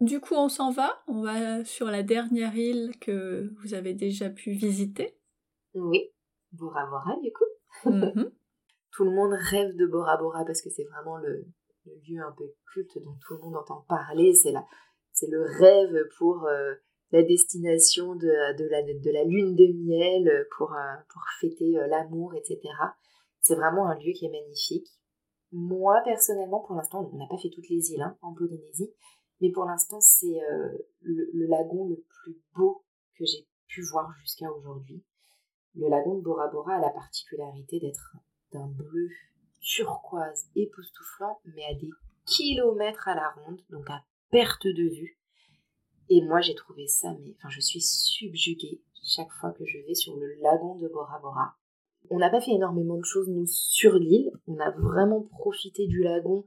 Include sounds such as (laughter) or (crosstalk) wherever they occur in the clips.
Du coup, on s'en va. On va sur la dernière île que vous avez déjà pu visiter. Oui, Bora Bora, du coup. Mhm. (laughs) tout le monde rêve de Bora Bora parce que c'est vraiment le, lieu un peu culte dont tout le monde entend parler. C'est c'est le rêve pour euh, la destination de, la, de la lune de miel, pour, euh, pour fêter euh, l'amour, etc. C'est vraiment un lieu qui est magnifique. Moi, personnellement, pour l'instant, on n'a pas fait toutes les îles hein, en Polynésie, mais pour l'instant, c'est le, le, lagon le plus beau que j'ai pu voir jusqu'à aujourd'hui. Le lagon de Bora Bora a la particularité d'être d'un bleu turquoise époustouflant, mais à des kilomètres à la ronde, donc à perte de vue. Et moi, j'ai trouvé ça, mais enfin, je suis subjuguée chaque fois que je vais sur le lagon de Bora Bora. On n'a pas fait énormément de choses, nous, sur l'île. On a vraiment profité du lagon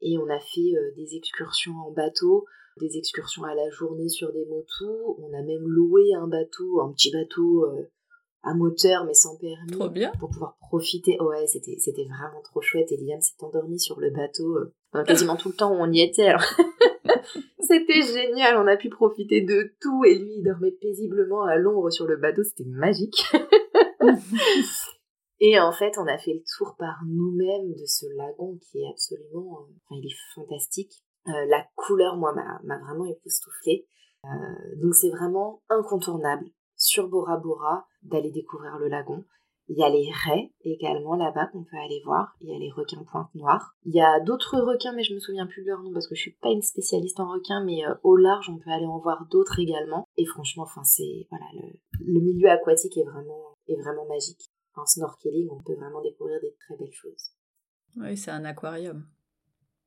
et on a fait euh, des excursions en bateau, des excursions à la journée sur des motos. On a même loué un bateau, un petit bateau euh, à moteur mais sans permis. Trop bien. Pour pouvoir profiter. ouais, c'était, c'était vraiment trop chouette. Et Liam s'est endormi sur le bateau euh, quasiment tout le temps où on y était. (laughs) c'était génial. On a pu profiter de tout. Et lui, il dormait paisiblement à l'ombre sur le bateau. C'était magique. (laughs) et en fait, on a fait le tour par nous-mêmes de ce lagon qui est absolument... Euh, enfin, il est fantastique. Euh, la couleur, moi, m'a, vraiment époustouflée. donc c'est vraiment incontournable sur Bora Bora d'aller découvrir le lagon. Il y a les raies également là-bas qu'on peut aller voir. Il y a les requins pointe noire. Il y a d'autres requins, mais je me souviens plus de leur nom parce que je suis pas une spécialiste en requins, mais euh, au large, on peut aller en voir d'autres également. Et franchement, enfin, c'est voilà, le, milieu aquatique est vraiment est vraiment magique. En snorkeling, on peut vraiment découvrir des très belles choses. Oui, c'est un aquarium.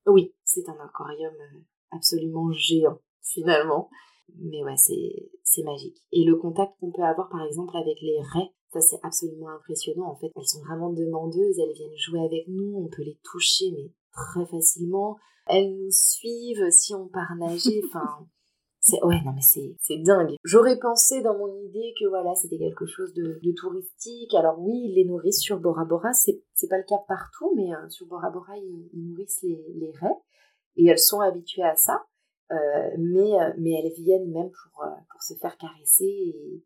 Oui, c'est un aquarium euh, absolument géant finalement. Mais ouais, c'est magique. Et le contact qu'on peut avoir par exemple avec les raies, ça c'est absolument impressionnant en fait. Elles sont vraiment demandeuses, elles viennent jouer avec nous, on peut les toucher mais très facilement. Elles nous suivent si on part nager, (laughs) enfin... C'est, ouais, non mais c'est, c'est dingue. J'aurais pensé dans mon idée que voilà, c'était quelque chose de, touristique. Alors oui, ils les nourrissent sur Bora Bora, c'est, c'est pas le cas partout, mais euh, sur Bora Bora, ils, nourrissent les, les raies et elles sont habituées à ça. Euh, mais, euh, mais elles viennent même pour, pour se faire caresser et,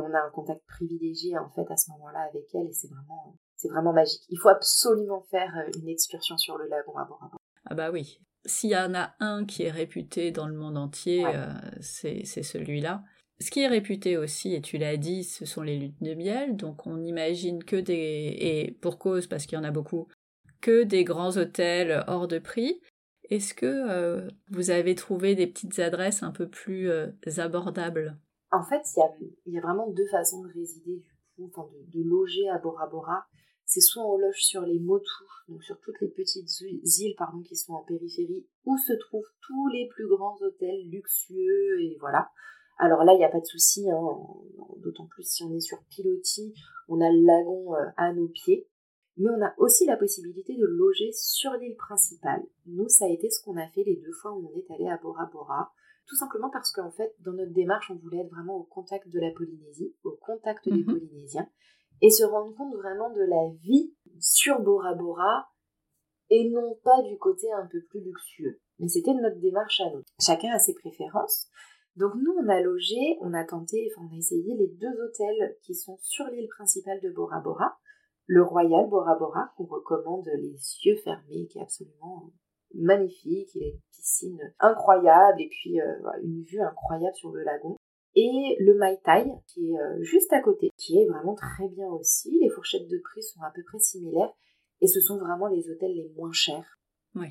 on a un contact privilégié en fait à ce moment-là avec elles et c'est vraiment, c'est vraiment magique. Il faut absolument faire une excursion sur le lagon avant. avant. Ah bah oui. S'il y en a un qui est réputé dans le monde entier, c'est celui-là. Ce qui est réputé aussi, et tu l'as dit, ce sont les luttes de miel. Donc on imagine que des, et pour cause parce qu'il y en a beaucoup, que des grands hôtels hors de prix. Est-ce que euh, vous avez trouvé des petites adresses un peu plus euh, abordables? En fait, il y a, vraiment deux façons de résider, du coup, de, loger à Bora Bora. C'est soit on loge sur les Motus, donc sur toutes les petites îles pardon, qui sont en périphérie, où se trouvent tous les plus grands hôtels luxueux, et voilà. Alors là, il n'y a pas de souci, hein, d'autant plus si on est sur Piloti, on a le lagon euh, à nos pieds mais on a aussi la possibilité de loger sur l'île principale. Nous, ça a été ce qu'on a fait les deux fois où on est allé à Bora Bora, tout simplement parce qu'en fait, dans notre démarche, on voulait être vraiment au contact de la Polynésie, au contact des mhm. Polynésiens, et se rendre compte vraiment de la vie sur Bora Bora, et non pas du côté un peu plus luxueux. Mais c'était notre démarche à nous. Chacun a ses préférences. Donc nous, on a logé, on a tenté, enfin on a essayé les deux hôtels qui sont sur l'île principale de Bora Bora le Royal Bora Bora qu'on recommande les yeux fermés, qui est absolument magnifique. Il a une piscine incroyable et puis euh, une vue incroyable sur le lagon. Et le Mai Tai, qui est euh, juste à côté, qui est vraiment très bien aussi. Les fourchettes de prix sont à peu près similaires et ce sont vraiment les hôtels les moins chers. Oui.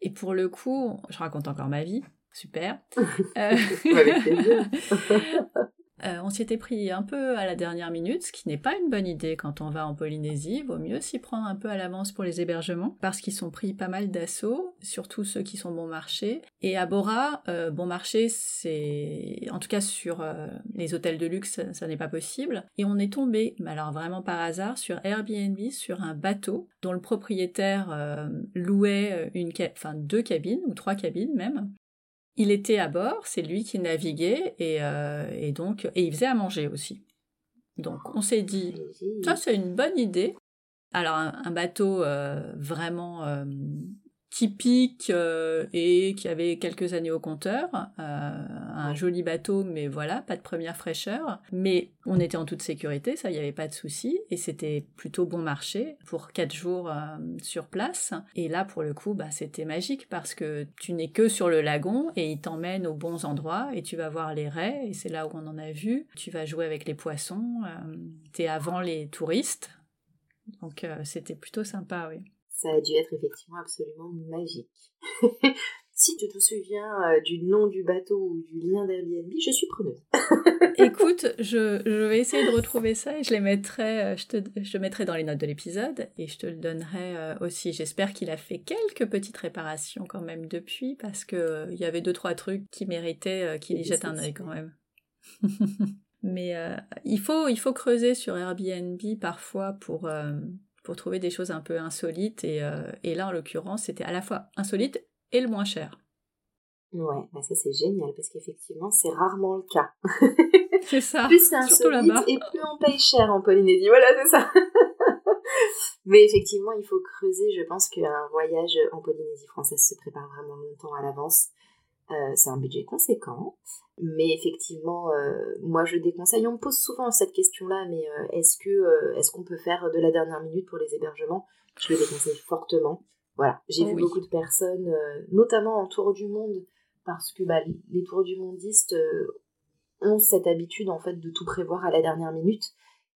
Et pour le coup, je raconte encore ma vie. Super. (laughs) Avec plaisir. (laughs) Euh, on s'y était pris un peu à la dernière minute, ce qui n'est pas une bonne idée quand on va en Polynésie. Vaut mieux s'y prendre un peu à l'avance pour les hébergements, parce qu'ils sont pris pas mal d'assauts, surtout ceux qui sont bon marché. Et à Bora, euh, bon marché, c'est en tout cas sur euh, les hôtels de luxe, ça, n'est pas possible. Et on est tombé, mais alors vraiment par hasard, sur Airbnb, sur un bateau dont le propriétaire louait une, enfin deux cabines ou trois cabines même, il était à bord, c'est lui qui naviguait euh, et, donc et il faisait à manger aussi. Donc on s'est dit ça c'est une bonne idée. Alors un, bateau euh, vraiment euh, typique euh, et qui avait quelques années au compteur, euh, un joli bateau, mais voilà, pas de première fraîcheur. Mais on était en toute sécurité, ça, il n'y avait pas de souci, et c'était plutôt bon marché pour quatre jours euh, sur place. Et là, pour le coup, bah, c'était magique parce que tu n'es que sur le lagon et il t'emmène aux bons endroits et tu vas voir les raies, et c'est là où on en a vu. Tu vas jouer avec les poissons, tu es avant les touristes, donc c'était plutôt sympa, oui ça a dû être effectivement absolument magique. (laughs) si tu te souviens euh, du nom du bateau ou du lien d'Airbnb, je suis preneuse. (laughs) Écoute, je, vais essayer de retrouver ça et je les mettrai, euh, je te, je mettrai dans les notes de l'épisode et je te le donnerai euh, aussi. J'espère qu'il a fait quelques petites réparations quand même depuis parce que il y avait deux trois trucs qui méritaient qu'il y jette un œil quand même. (laughs) Mais il faut il faut creuser sur Airbnb parfois pour pour trouver des choses un peu insolites. Et, euh, et là, en l'occurrence, c'était à la fois insolite et le moins cher. Ouais, bah ça c'est génial parce qu'effectivement, c'est rarement le cas. (laughs) c'est ça. plus c'est insolite et plus on paye cher en Polynésie. Voilà, c'est ça. (laughs) Mais effectivement, il faut creuser. Je pense qu'un voyage en Polynésie française se prépare vraiment longtemps à l'avance. Euh, c'est un budget conséquent. Mais effectivement, euh, moi je déconseille. On me pose souvent cette question-là, mais euh, est-ce que est-ce qu'on peut faire de la dernière minute pour les hébergements? Je le déconseille fortement. Voilà, j'ai vu beaucoup de personnes, notamment en tour du monde, parce que bah, les tours du mondistes ont cette habitude en fait de tout prévoir à la dernière minute.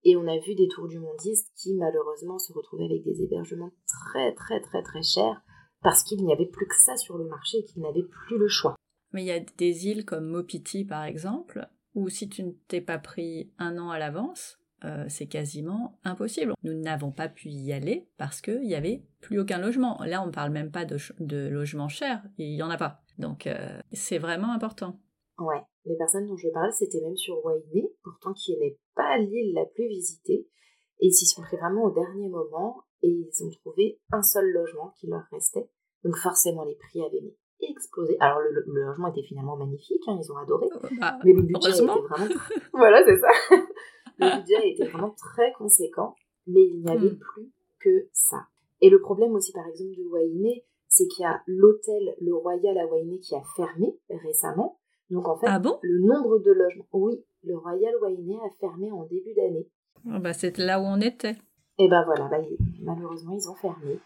Et on a vu des tours du mondistes qui malheureusement se retrouvaient avec des hébergements très très très très chers parce qu'il n'y avait plus que ça sur le marché et qu'ils n'avaient plus le choix. Mais il y a des îles comme Mopiti par exemple, où si tu ne t'es pas pris un an à l'avance, euh, c'est quasiment impossible. Nous n'avons pas pu y aller parce qu'il n'y avait plus aucun logement. Là, on ne parle même pas de, de logement cher, il n'y en a pas. Donc euh, c'est vraiment important. Ouais, les personnes dont je parle, c'était même sur Wainé, pourtant qui n'est pas l'île la plus visitée. Et ils s'y sont pris vraiment au dernier moment et ils ont trouvé un seul logement qui leur restait. Donc forcément, les prix avaient mis explosé. Alors le, logement était finalement magnifique, hein, ils ont adoré. Euh, bah, mais le budget était vraiment... (laughs) voilà, c'est ça. (laughs) le budget était vraiment très conséquent, mais il n'y avait hmm. plus que ça. Et le problème aussi, par exemple, de Wainé, c'est qu'il y a l'hôtel, le Royal à Wainé, qui a fermé récemment. Donc en fait, ah bon? le nombre de logements... Oui, le Royal Wainé a fermé en début d'année. Ah bah, c'est là où on était. Et ben voilà, bah, malheureusement, ils ont fermé.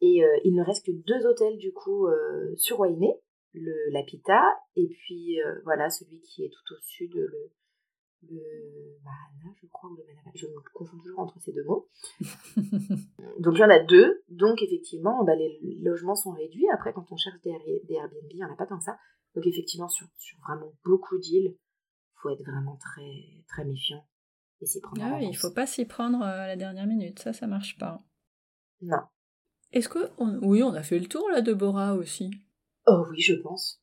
Et euh, il ne reste que deux hôtels du coup euh, sur Wainé, le l'Apita et puis euh, voilà celui qui est tout au sud, le, le Mahana, je crois, ou le Manama. Je me confonds toujours entre ces deux mots. (laughs) donc il y en a deux, donc effectivement bah, les logements sont réduits. Après quand on cherche des, Airbnb, il n'y en a pas tant que ça. Donc effectivement sur, sur vraiment beaucoup d'îles, faut être vraiment très très méfiant et s'y prendre. Ah oui, il faut pas s'y prendre à la dernière minute, ça ça marche pas. Non, est-ce que. Oui, on a fait le tour là de Bora aussi? Oh oui, je pense.